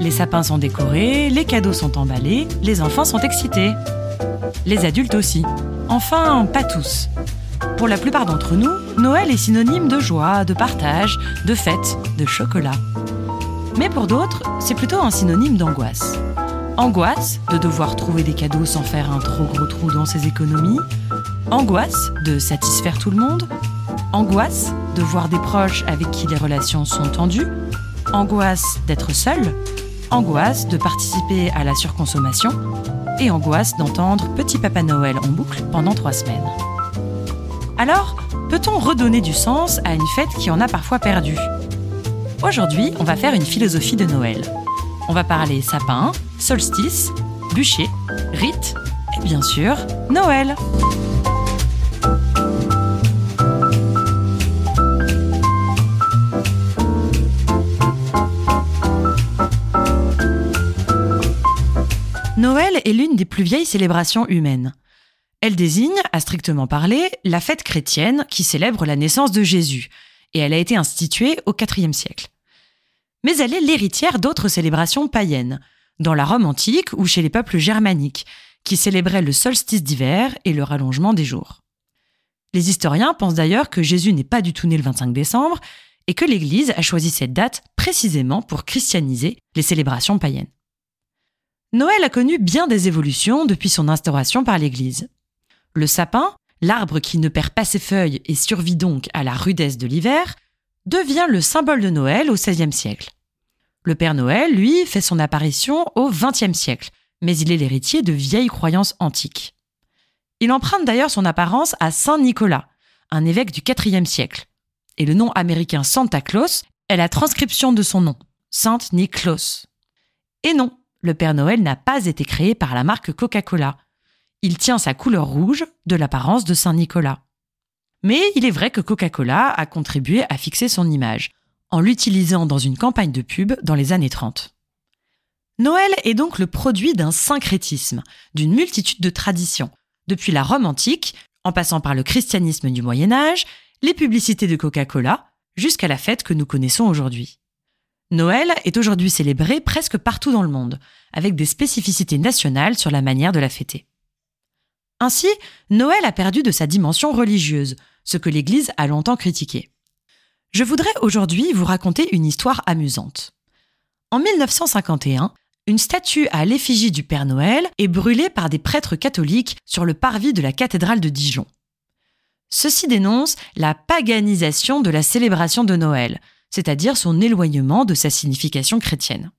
Les sapins sont décorés, les cadeaux sont emballés, les enfants sont excités. Les adultes aussi. Enfin, pas tous. Pour la plupart d'entre nous, Noël est synonyme de joie, de partage, de fête, de chocolat. Mais pour d'autres, c'est plutôt un synonyme d'angoisse. Angoisse de devoir trouver des cadeaux sans faire un trop gros trou dans ses économies. Angoisse de satisfaire tout le monde. Angoisse de voir des proches avec qui les relations sont tendues. Angoisse d'être seul. Angoisse de participer à la surconsommation. Et angoisse d'entendre Petit Papa Noël en boucle pendant trois semaines. Alors, peut-on redonner du sens à une fête qui en a parfois perdu? Aujourd'hui, on va faire une philosophie de Noël. On va parler sapin, solstice, bûcher, rite et bien sûr Noël. Est l'une des plus vieilles célébrations humaines. Elle désigne, à strictement parler, la fête chrétienne qui célèbre la naissance de Jésus, et elle a été instituée au IVe siècle. Mais elle est l'héritière d'autres célébrations païennes, dans la Rome antique ou chez les peuples germaniques, qui célébraient le solstice d'hiver et le rallongement des jours. Les historiens pensent d'ailleurs que Jésus n'est pas du tout né le 25 décembre et que l'Église a choisi cette date précisément pour christianiser les célébrations païennes. Noël a connu bien des évolutions depuis son instauration par l'Église. Le sapin, l'arbre qui ne perd pas ses feuilles et survit donc à la rudesse de l'hiver, devient le symbole de Noël au XVIe siècle. Le Père Noël, lui, fait son apparition au XXe siècle, mais il est l'héritier de vieilles croyances antiques. Il emprunte d'ailleurs son apparence à Saint Nicolas, un évêque du IVe siècle. Et le nom américain Santa Claus est la transcription de son nom, Sainte Niklaus. Et non, le Père Noël n'a pas été créé par la marque Coca-Cola, il tient sa couleur rouge de l'apparence de Saint-Nicolas. Mais il est vrai que Coca-Cola a contribué à fixer son image, en l'utilisant dans une campagne de pub dans les années 30. Noël est donc le produit d'un syncrétisme, d'une multitude de traditions, depuis la Rome antique, en passant par le christianisme du Moyen Âge, les publicités de Coca-Cola, jusqu'à la fête que nous connaissons aujourd'hui. Noël est aujourd'hui célébré presque partout dans le monde, avec des spécificités nationales sur la manière de la fêter. Ainsi, Noël a perdu de sa dimension religieuse, ce que l'Église a longtemps critiqué. Je voudrais aujourd'hui vous raconter une histoire amusante. En 1951, une statue à l'effigie du Père Noël est brûlée par des prêtres catholiques sur le parvis de la cathédrale de Dijon. Ceci dénonce la paganisation de la célébration de Noël, c'est-à-dire son éloignement de sa signification chrétienne.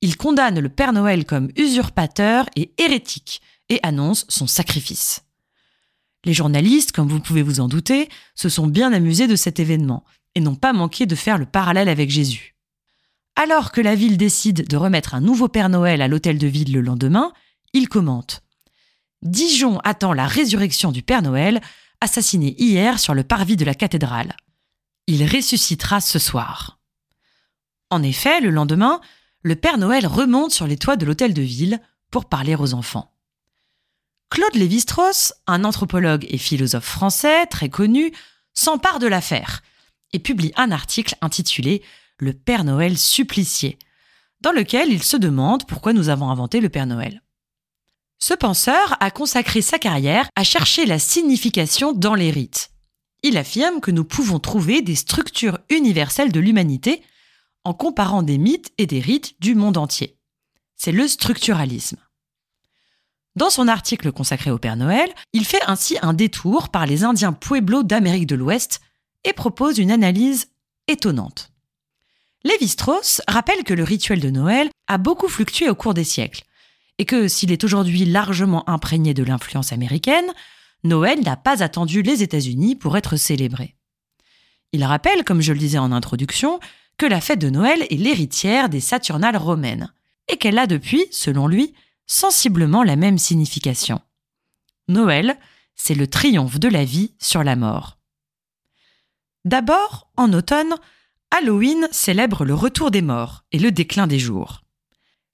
Il condamne le Père Noël comme usurpateur et hérétique, et annonce son sacrifice. Les journalistes, comme vous pouvez vous en douter, se sont bien amusés de cet événement et n'ont pas manqué de faire le parallèle avec Jésus. Alors que la ville décide de remettre un nouveau Père Noël à l'hôtel de ville le lendemain, il commente Dijon attend la résurrection du Père Noël, assassiné hier sur le parvis de la cathédrale. Il ressuscitera ce soir. En effet, le lendemain, le Père Noël remonte sur les toits de l'hôtel de ville pour parler aux enfants. Claude Lévi-Strauss, un anthropologue et philosophe français très connu, s'empare de l'affaire et publie un article intitulé Le Père Noël supplicié, dans lequel il se demande pourquoi nous avons inventé le Père Noël. Ce penseur a consacré sa carrière à chercher la signification dans les rites. Il affirme que nous pouvons trouver des structures universelles de l'humanité en comparant des mythes et des rites du monde entier. C'est le structuralisme. Dans son article consacré au Père Noël, il fait ainsi un détour par les Indiens Pueblo d'Amérique de l'Ouest et propose une analyse étonnante. Lévi-Strauss rappelle que le rituel de Noël a beaucoup fluctué au cours des siècles, et que s'il est aujourd'hui largement imprégné de l'influence américaine, Noël n'a pas attendu les États-Unis pour être célébré. Il rappelle, comme je le disais en introduction, que la fête de Noël est l'héritière des Saturnales romaines, et qu'elle a depuis, selon lui, sensiblement la même signification. Noël, c'est le triomphe de la vie sur la mort. D'abord, en automne, Halloween célèbre le retour des morts et le déclin des jours.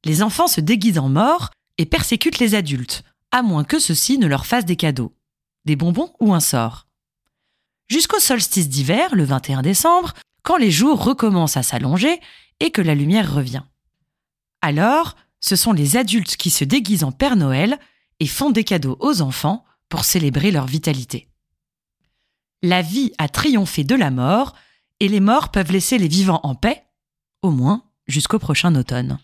Les enfants se déguisent en morts et persécutent les adultes, à moins que ceux-ci ne leur fassent des cadeaux, des bonbons ou un sort. Jusqu'au solstice d'hiver, le 21 décembre, quand les jours recommencent à s'allonger et que la lumière revient. Alors, ce sont les adultes qui se déguisent en Père Noël et font des cadeaux aux enfants pour célébrer leur vitalité. La vie a triomphé de la mort et les morts peuvent laisser les vivants en paix, au moins jusqu'au prochain automne.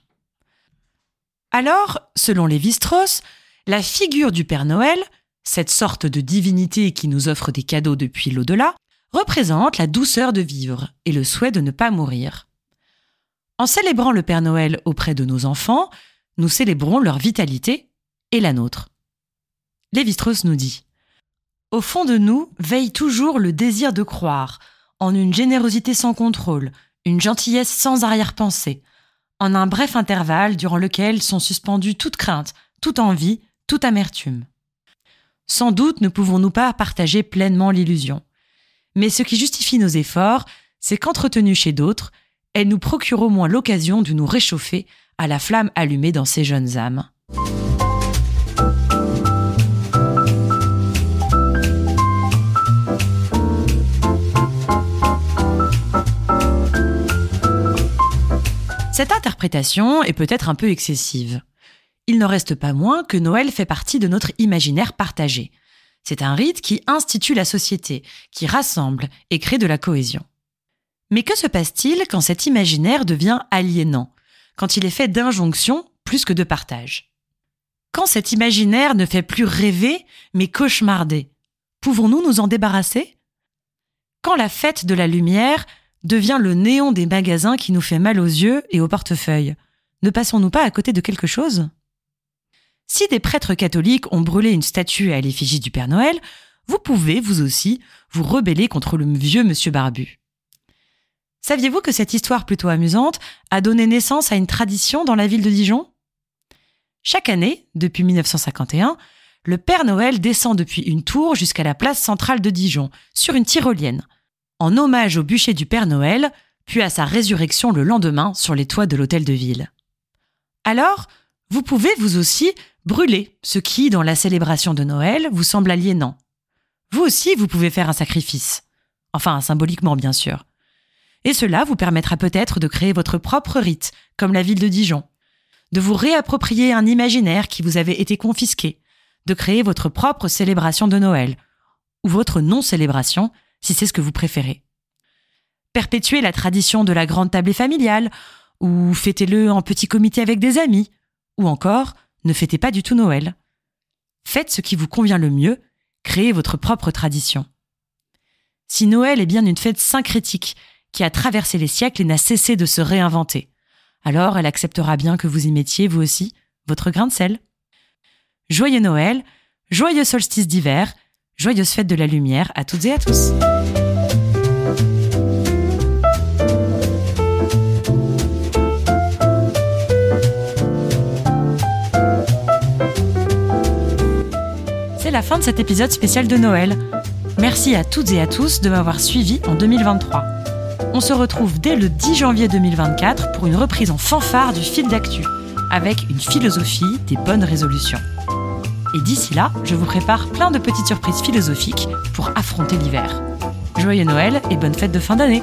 Alors, selon Lévi-Strauss, la figure du Père Noël, cette sorte de divinité qui nous offre des cadeaux depuis l'au-delà, représente la douceur de vivre et le souhait de ne pas mourir. En célébrant le Père Noël auprès de nos enfants, nous célébrons leur vitalité et la nôtre. Lévi-Strauss nous dit Au fond de nous veille toujours le désir de croire, en une générosité sans contrôle, une gentillesse sans arrière-pensée, en un bref intervalle durant lequel sont suspendues toute crainte, toute envie, toute amertume. Sans doute ne pouvons-nous pas partager pleinement l'illusion. Mais ce qui justifie nos efforts, c'est qu'entretenues chez d'autres, elles nous procurent au moins l'occasion de nous réchauffer à la flamme allumée dans ces jeunes âmes. Cette interprétation est peut-être un peu excessive. Il n'en reste pas moins que Noël fait partie de notre imaginaire partagé. C'est un rite qui institue la société, qui rassemble et crée de la cohésion. Mais que se passe-t-il quand cet imaginaire devient aliénant, quand il est fait d'injonctions plus que de partage Quand cet imaginaire ne fait plus rêver, mais cauchemarder, pouvons-nous nous en débarrasser? Quand la fête de la lumière devient le néon des magasins qui nous fait mal aux yeux et au portefeuille, ne passons-nous pas à côté de quelque chose? Si des prêtres catholiques ont brûlé une statue à l'effigie du Père Noël, vous pouvez, vous aussi, vous rebeller contre le vieux monsieur barbu. Saviez-vous que cette histoire plutôt amusante a donné naissance à une tradition dans la ville de Dijon? Chaque année, depuis 1951, le Père Noël descend depuis une tour jusqu'à la place centrale de Dijon, sur une tyrolienne, en hommage au bûcher du Père Noël, puis à sa résurrection le lendemain sur les toits de l'hôtel de ville. Alors, vous pouvez vous aussi brûler ce qui, dans la célébration de Noël, vous semble aliénant. Vous aussi, vous pouvez faire un sacrifice. Enfin, symboliquement, bien sûr et cela vous permettra peut-être de créer votre propre rite, comme la ville de Dijon, de vous réapproprier un imaginaire qui vous avait été confisqué, de créer votre propre célébration de Noël, ou votre non-célébration, si c'est ce que vous préférez. Perpétuez la tradition de la grande tablée familiale, ou fêtez-le en petit comité avec des amis, ou encore, ne fêtez pas du tout Noël. Faites ce qui vous convient le mieux, créez votre propre tradition. Si Noël est bien une fête syncrétique qui a traversé les siècles et n'a cessé de se réinventer. Alors elle acceptera bien que vous y mettiez, vous aussi, votre grain de sel. Joyeux Noël, joyeux solstice d'hiver, joyeuse fête de la lumière à toutes et à tous. C'est la fin de cet épisode spécial de Noël. Merci à toutes et à tous de m'avoir suivi en 2023. On se retrouve dès le 10 janvier 2024 pour une reprise en fanfare du fil d'actu, avec une philosophie des bonnes résolutions. Et d'ici là, je vous prépare plein de petites surprises philosophiques pour affronter l'hiver. Joyeux Noël et bonne fête de fin d'année